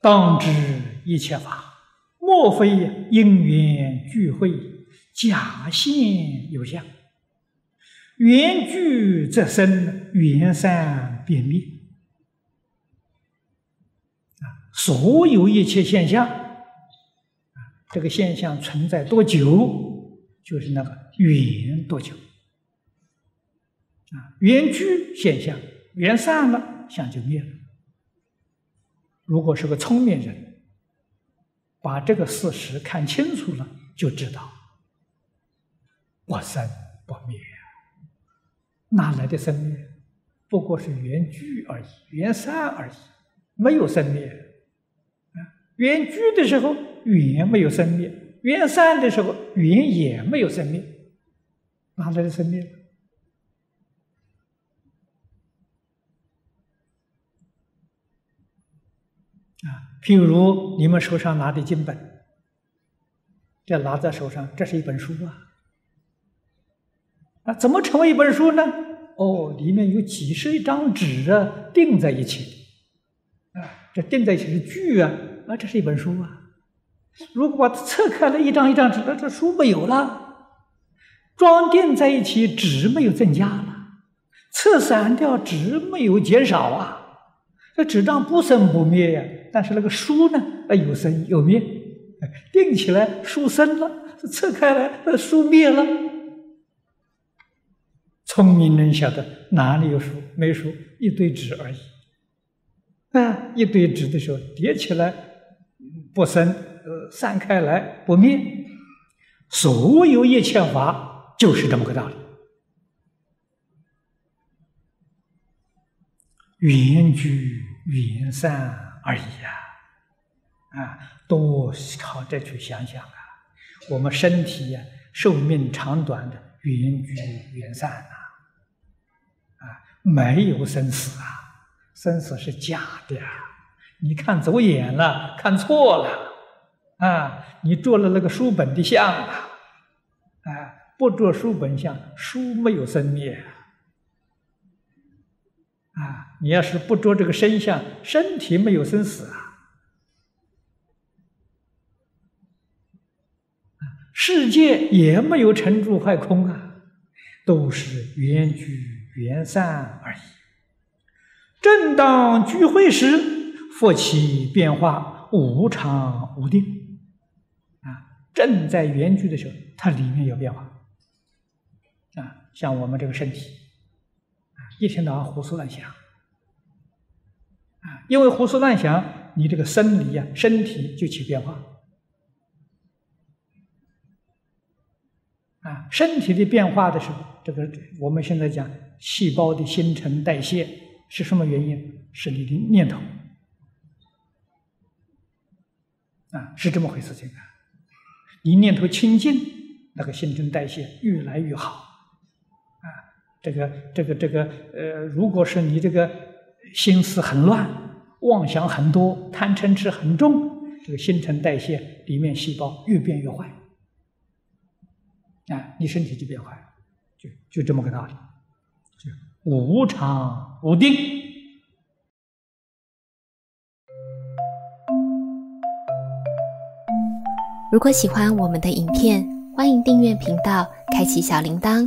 当知一切法，莫非因缘聚会，假现有相。缘聚则生，缘散便灭。啊，所有一切现象，啊，这个现象存在多久，就是那个缘多久。啊，缘聚现象，缘散了，相就灭了。如果是个聪明人，把这个事实看清楚了，就知道不生不灭哪来的生灭？不过是缘聚而已，缘散而已，没有生灭。缘聚的时候缘没有生灭，缘散的时候缘也没有生灭，哪来的生灭？啊，譬如你们手上拿的经本，这拿在手上，这是一本书啊。啊，怎么成为一本书呢？哦，里面有几十张纸啊，钉在一起。啊，这钉在一起是句啊，啊，这是一本书啊。如果把它侧开了一张一张纸，那这书没有了。装订在一起，纸没有增加了；侧散掉，纸没有减少啊。这纸张不生不灭呀。但是那个书呢？啊，有生有灭，定起来书生了，侧开来书灭了。聪明人晓得哪里有书？没书，一堆纸而已。啊，一堆纸的时候叠起来不生，呃，散开来不灭。所有一切法就是这么个道理，缘聚缘散。而已呀，啊，多靠这去想想啊！我们身体呀，寿命长短的缘聚缘散呐，啊，没有生死啊，生死是假的啊！你看走眼了，看错了啊！你做了那个书本的相啊，啊，不做书本相，书没有生灭。啊，你要是不着这个身相，身体没有生死啊，世界也没有成住坏空啊，都是缘聚缘散而已。正当聚会时，佛起变化，无常无定。啊，正在缘聚的时候，它里面有变化。啊，像我们这个身体。一天到晚胡思乱想，啊，因为胡思乱想，你这个生理呀，身体就起变化，啊，身体的变化的时候，这个我们现在讲细胞的新陈代谢是什么原因？是你的念头，啊，是这么回事情啊。你念头清净，那个新陈代谢越来越好。这个这个这个呃，如果是你这个心思很乱，妄想很多，贪嗔痴很重，这个新陈代谢里面细胞越变越坏，啊，你身体就变坏，就就这么个道理，就无常无定。如果喜欢我们的影片，欢迎订阅频道，开启小铃铛。